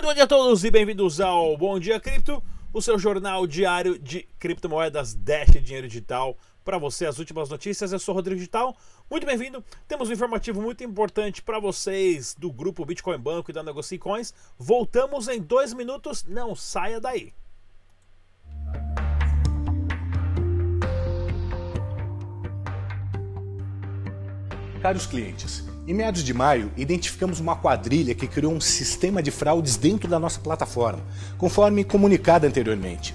Muito bom dia a todos e bem-vindos ao Bom Dia Cripto, o seu jornal diário de criptomoedas Dash Dinheiro Digital. Para você, as últimas notícias. Eu sou Rodrigo Digital. Muito bem-vindo. Temos um informativo muito importante para vocês do grupo Bitcoin Banco e da Negocie Coins. Voltamos em dois minutos. Não saia daí. Caros clientes, em meados de maio, identificamos uma quadrilha que criou um sistema de fraudes dentro da nossa plataforma, conforme comunicado anteriormente.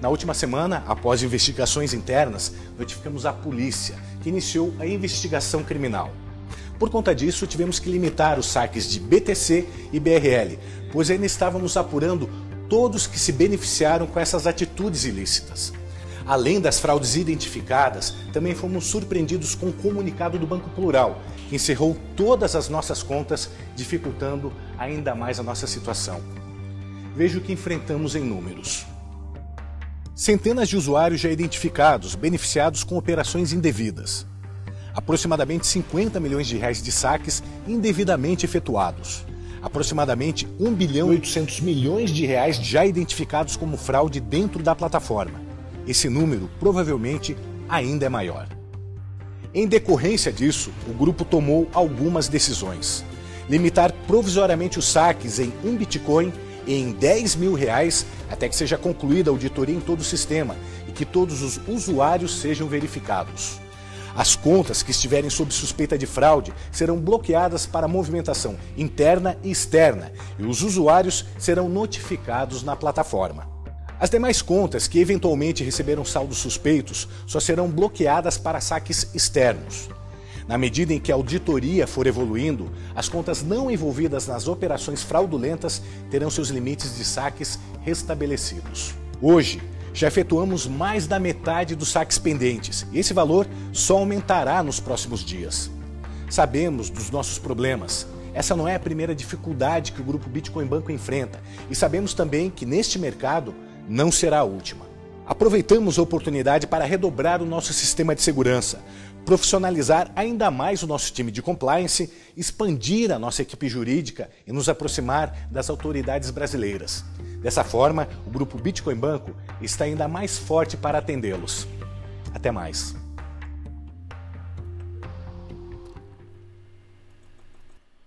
Na última semana, após investigações internas, notificamos a polícia, que iniciou a investigação criminal. Por conta disso, tivemos que limitar os saques de BTC e BRL, pois ainda estávamos apurando todos que se beneficiaram com essas atitudes ilícitas. Além das fraudes identificadas, também fomos surpreendidos com o comunicado do Banco Plural, que encerrou todas as nossas contas, dificultando ainda mais a nossa situação. Veja o que enfrentamos em números. Centenas de usuários já identificados, beneficiados com operações indevidas. Aproximadamente 50 milhões de reais de saques indevidamente efetuados. Aproximadamente 1 bilhão e 800 milhões de reais já identificados como fraude dentro da plataforma esse número provavelmente ainda é maior. Em decorrência disso, o grupo tomou algumas decisões. Limitar provisoriamente os saques em um Bitcoin e em 10 mil reais até que seja concluída a auditoria em todo o sistema e que todos os usuários sejam verificados. As contas que estiverem sob suspeita de fraude serão bloqueadas para movimentação interna e externa e os usuários serão notificados na plataforma. As demais contas que eventualmente receberam saldos suspeitos só serão bloqueadas para saques externos. Na medida em que a auditoria for evoluindo, as contas não envolvidas nas operações fraudulentas terão seus limites de saques restabelecidos. Hoje, já efetuamos mais da metade dos saques pendentes e esse valor só aumentará nos próximos dias. Sabemos dos nossos problemas. Essa não é a primeira dificuldade que o grupo Bitcoin Banco enfrenta e sabemos também que neste mercado não será a última. Aproveitamos a oportunidade para redobrar o nosso sistema de segurança, profissionalizar ainda mais o nosso time de compliance, expandir a nossa equipe jurídica e nos aproximar das autoridades brasileiras. Dessa forma, o grupo Bitcoin Banco está ainda mais forte para atendê-los. Até mais.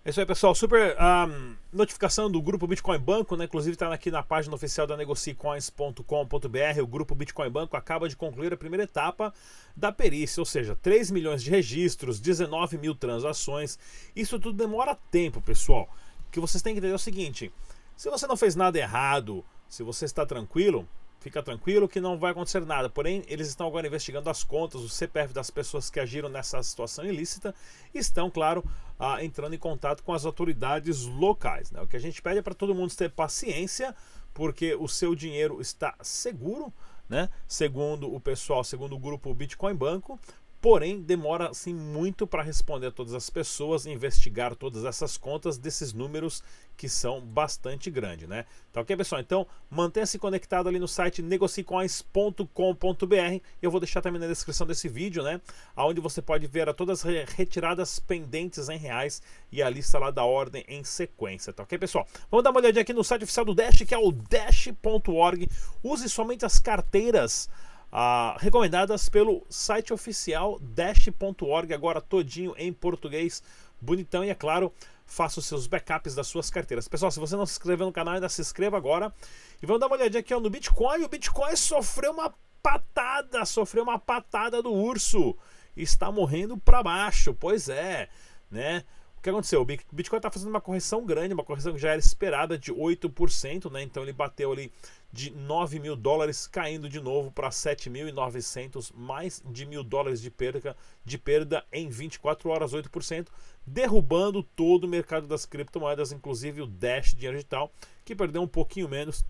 É isso aí, pessoal. Super um, notificação do grupo Bitcoin Banco, né? Inclusive está aqui na página oficial da negocicoins.com.br. O grupo Bitcoin Banco acaba de concluir a primeira etapa da perícia, ou seja, 3 milhões de registros, 19 mil transações. Isso tudo demora tempo, pessoal. O que vocês têm que entender é o seguinte: se você não fez nada errado, se você está tranquilo, Fica tranquilo que não vai acontecer nada. Porém, eles estão agora investigando as contas, o CPF das pessoas que agiram nessa situação ilícita e estão, claro, ah, entrando em contato com as autoridades locais. Né? O que a gente pede é para todo mundo ter paciência, porque o seu dinheiro está seguro, né? segundo o pessoal, segundo o grupo Bitcoin Banco, porém demora assim muito para responder a todas as pessoas, investigar todas essas contas desses números que são bastante grandes, né? Tá ok, pessoal? Então mantenha-se conectado ali no site negocicoins.com.br. Eu vou deixar também na descrição desse vídeo, né? Onde você pode ver todas as retiradas pendentes em reais e a lista lá da ordem em sequência, tá ok, pessoal? Vamos dar uma olhadinha aqui no site oficial do Dash, que é o dash.org. Use somente as carteiras ah, recomendadas pelo site oficial dash.org, agora todinho em português, bonitão e é claro, faça os seus backups das suas carteiras. Pessoal, se você não se inscreveu no canal, ainda se inscreva agora. E vamos dar uma olhadinha aqui ó, no Bitcoin. O Bitcoin sofreu uma patada, sofreu uma patada do urso. Está morrendo para baixo, pois é, né? O que aconteceu? O Bitcoin está fazendo uma correção grande, uma correção que já era esperada de 8%, né? Então ele bateu ali de 9 mil dólares, caindo de novo para 7.900, mais de mil dólares de perda, de perda em 24 horas, 8%, derrubando todo o mercado das criptomoedas, inclusive o Dash Dinheiro Digital, que perdeu um pouquinho menos,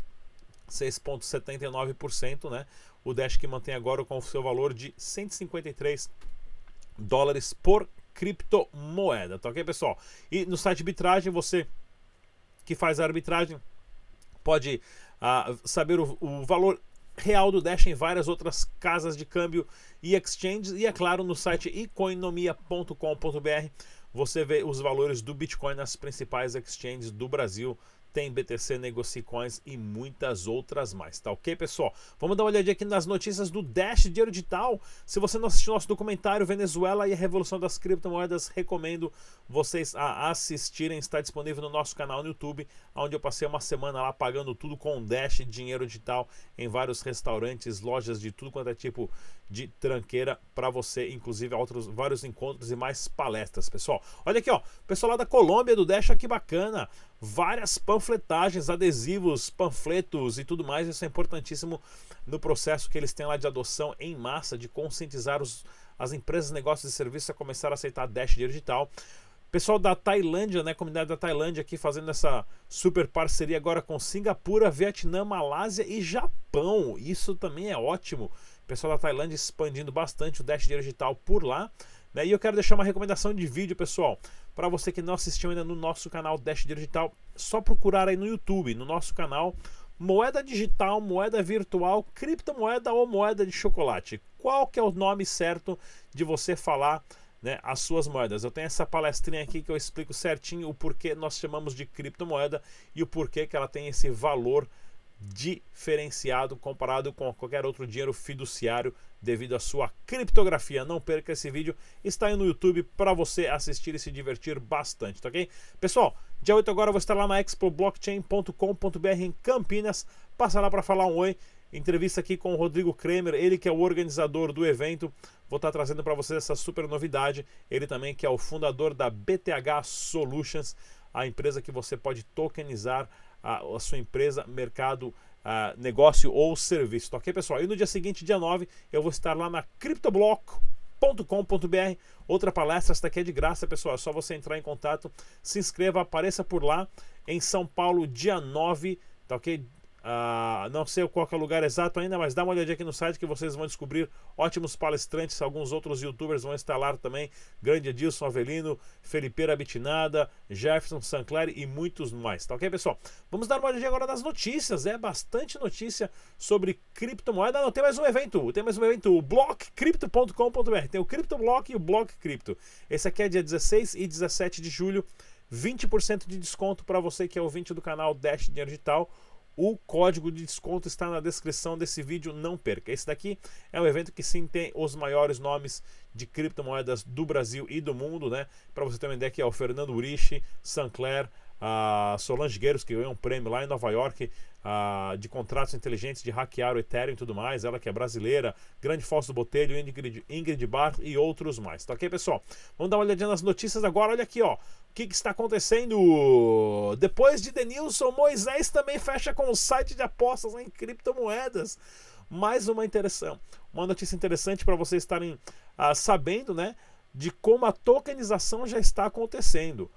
6,79%, né? O Dash que mantém agora com o seu valor de 153 dólares por criptomoeda, tá ok, pessoal? E no site arbitragem, você que faz a arbitragem pode uh, saber o, o, valor real do Dash em várias outras casas de câmbio e exchanges. E é claro no site economia.com.br você vê os valores do Bitcoin nas principais exchanges do Brasil tem BTC, Negocie Coins e muitas outras mais, tá ok, pessoal? Vamos dar uma olhadinha aqui nas notícias do Dash Dinheiro Digital. Se você não assistiu nosso documentário Venezuela e a Revolução das Criptomoedas, recomendo vocês a assistirem. Está disponível no nosso canal no YouTube, onde eu passei uma semana lá pagando tudo com Dash Dinheiro Digital em vários restaurantes, lojas de tudo quanto é tipo de tranqueira para você, inclusive outros vários encontros e mais palestras, pessoal. Olha aqui, ó, pessoal lá da Colômbia do Dash, que bacana várias panfletagens, adesivos, panfletos e tudo mais. Isso é importantíssimo no processo que eles têm lá de adoção em massa, de conscientizar os, as empresas, negócios e serviços a começar a aceitar Dash digital. Pessoal da Tailândia, né, comunidade da Tailândia aqui fazendo essa super parceria agora com Singapura, Vietnã, Malásia e Japão. Isso também é ótimo. Pessoal da Tailândia expandindo bastante o Dash digital por lá. Né? E eu quero deixar uma recomendação de vídeo, pessoal. Para você que não assistiu ainda no nosso canal Dash Digital, só procurar aí no YouTube, no nosso canal, moeda digital, moeda virtual, criptomoeda ou moeda de chocolate. Qual que é o nome certo de você falar né, as suas moedas? Eu tenho essa palestrinha aqui que eu explico certinho o porquê nós chamamos de criptomoeda e o porquê que ela tem esse valor diferenciado comparado com qualquer outro dinheiro fiduciário devido à sua criptografia. Não perca esse vídeo, está aí no YouTube para você assistir e se divertir bastante, tá ok? Pessoal, dia 8 agora eu vou estar lá na expoblockchain.com.br em Campinas. Passa lá para falar um oi. Entrevista aqui com o Rodrigo Kremer, ele que é o organizador do evento. Vou estar trazendo para vocês essa super novidade. Ele também que é o fundador da BTH Solutions, a empresa que você pode tokenizar a, a sua empresa, mercado, a, negócio ou serviço. Tá ok, pessoal? E no dia seguinte, dia 9, eu vou estar lá na criptoblock.com.br. Outra palestra, esta aqui é de graça, pessoal. É só você entrar em contato, se inscreva, apareça por lá em São Paulo, dia 9, tá ok? Uh, não sei qual é o lugar exato ainda, mas dá uma olhadinha aqui no site que vocês vão descobrir ótimos palestrantes. Alguns outros youtubers vão lá também. Grande Edilson Avelino, Felipeira Bitinada, Jefferson Sancler e muitos mais. Tá ok, pessoal? Vamos dar uma olhadinha agora nas notícias. É bastante notícia sobre criptomoeda. Não, tem mais um evento. Tem mais um evento. O blockcrypto.com.br. Tem o CryptoBlock e o Block Crypto. Esse aqui é dia 16 e 17 de julho. 20% de desconto para você que é ouvinte do canal Dash Dinheiro Digital o código de desconto está na descrição desse vídeo, não perca. Esse daqui é um evento que sim tem os maiores nomes de criptomoedas do Brasil e do mundo, né? Para você ter uma ideia que é o Fernando Urishi, Sancler, a Solange Gueiros, que ganhou um prêmio lá em Nova York uh, de contratos inteligentes de hackear o Ethereum e tudo mais, ela que é brasileira, Grande Falso do Botelho, Ingrid, Ingrid Bar e outros mais. Tá ok, pessoal? Vamos dar uma olhadinha nas notícias agora. Olha aqui, ó. O que, que está acontecendo? Depois de Denilson, Moisés também fecha com o site de apostas em criptomoedas. Mais uma interessante, uma notícia interessante para vocês estarem uh, sabendo, né? De como a tokenização já está acontecendo.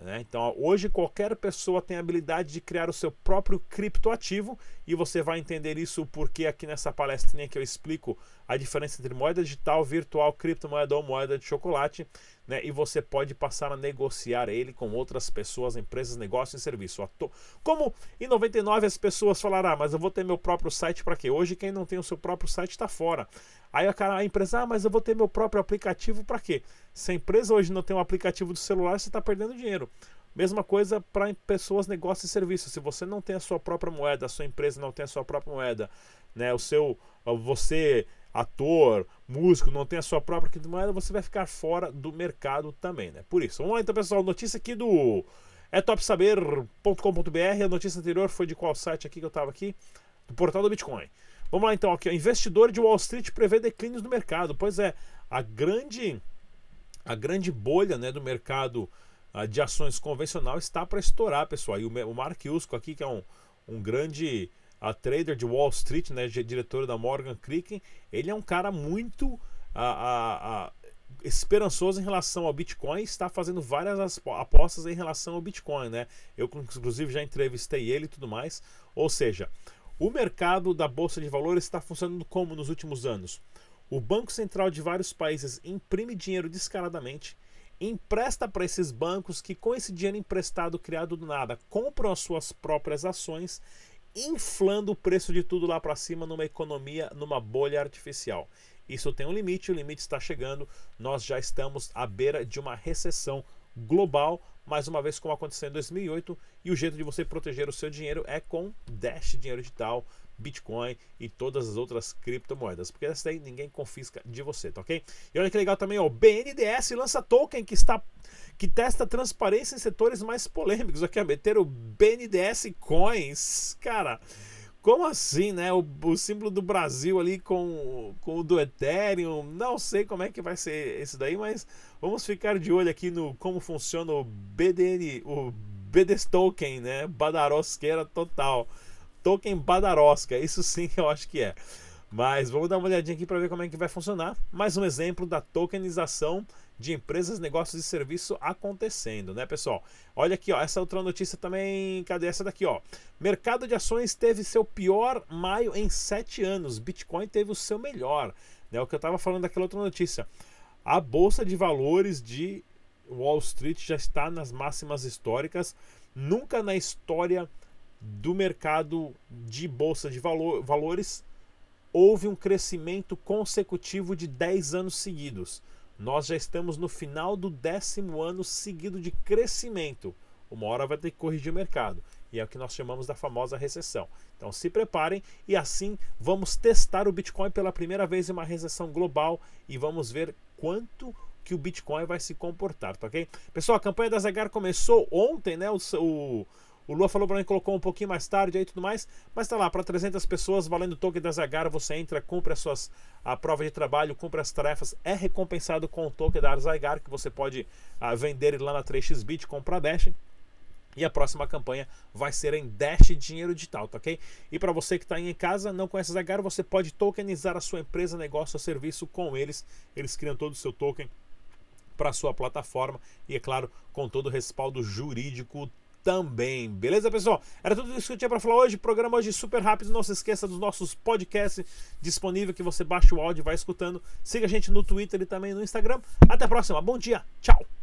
Né? Então, hoje qualquer pessoa tem a habilidade de criar o seu próprio criptoativo e você vai entender isso porque aqui nessa palestrinha que eu explico a diferença entre moeda digital, virtual, criptomoeda ou moeda de chocolate, né? E você pode passar a negociar ele com outras pessoas, empresas, negócios e serviço. Como em 99 as pessoas falaram, ah, mas eu vou ter meu próprio site para quê? Hoje quem não tem o seu próprio site está fora. Aí a, a empresa, ah, mas eu vou ter meu próprio aplicativo para quê? Se a empresa hoje não tem um aplicativo do celular, você está perdendo dinheiro. Mesma coisa para pessoas, negócios e serviços. Se você não tem a sua própria moeda, a sua empresa não tem a sua própria moeda, né, o seu, você ator, músico, não tem a sua própria criptomoeda, você vai ficar fora do mercado também, né? Por isso. Vamos lá então, pessoal, notícia aqui do é. A notícia anterior foi de qual site aqui que eu estava aqui? Do portal do Bitcoin. Vamos lá então, aqui, investidor de Wall Street prevê declínios no mercado. Pois é, a grande a grande bolha, né, do mercado uh, de ações convencional está para estourar, pessoal. E o, o Mark aqui, que é um, um grande a trader de Wall Street, né, diretor da Morgan Cricken, ele é um cara muito a, a, a, esperançoso em relação ao Bitcoin, está fazendo várias apostas em relação ao Bitcoin, né? Eu inclusive já entrevistei ele e tudo mais. Ou seja, o mercado da bolsa de valores está funcionando como nos últimos anos? O Banco Central de vários países imprime dinheiro descaradamente, empresta para esses bancos que, com esse dinheiro emprestado criado do nada, compram as suas próprias ações inflando o preço de tudo lá para cima numa economia, numa bolha artificial. Isso tem um limite, o limite está chegando, nós já estamos à beira de uma recessão global, mais uma vez como aconteceu em 2008, e o jeito de você proteger o seu dinheiro é com Dash Dinheiro Digital, Bitcoin e todas as outras criptomoedas, porque essa daí ninguém confisca de você, tá ok? E olha que legal também, ó, o lança token que está que testa transparência em setores mais polêmicos. Aqui, ó, meter o BNDES Coins, cara. Como assim, né? O, o, símbolo do Brasil ali com, com o do Ethereum. Não sei como é que vai ser esse daí, mas vamos ficar de olho aqui no como funciona o BDN, o BDS Token, né? Badarosqueira total. Token Badarosca, isso sim eu acho que é. Mas vamos dar uma olhadinha aqui para ver como é que vai funcionar. Mais um exemplo da tokenização de empresas, negócios e serviço acontecendo, né, pessoal? Olha aqui, ó, essa outra notícia também, cadê essa daqui, ó? Mercado de ações teve seu pior maio em sete anos, Bitcoin teve o seu melhor, né? O que eu estava falando daquela outra notícia. A bolsa de valores de Wall Street já está nas máximas históricas, nunca na história do mercado de bolsa de valor, valores houve um crescimento consecutivo de 10 anos seguidos. Nós já estamos no final do décimo ano seguido de crescimento. Uma hora vai ter que corrigir o mercado. E é o que nós chamamos da famosa recessão. Então se preparem e assim vamos testar o Bitcoin pela primeira vez em uma recessão global e vamos ver quanto que o Bitcoin vai se comportar, tá ok? Pessoal, a campanha da Zagar começou ontem, né? O, o, o Lua falou para mim colocou um pouquinho mais tarde aí e tudo mais, mas tá lá, para 300 pessoas, valendo o token da Zagar, você entra, cumpre as suas, a prova de trabalho, cumpre as tarefas, é recompensado com o token da Zagar, que você pode uh, vender lá na 3xBit, comprar Dash. E a próxima campanha vai ser em Dash Dinheiro Digital, tá ok? E para você que está em casa, não conhece a Zagar, você pode tokenizar a sua empresa, negócio ou serviço com eles. Eles criam todo o seu token para a sua plataforma e, é claro, com todo o respaldo jurídico também. Beleza, pessoal? Era tudo isso que eu tinha para falar hoje. Programa hoje super rápido. Não se esqueça dos nossos podcasts disponíveis que você baixa o áudio e vai escutando. Siga a gente no Twitter e também no Instagram. Até a próxima. Bom dia. Tchau.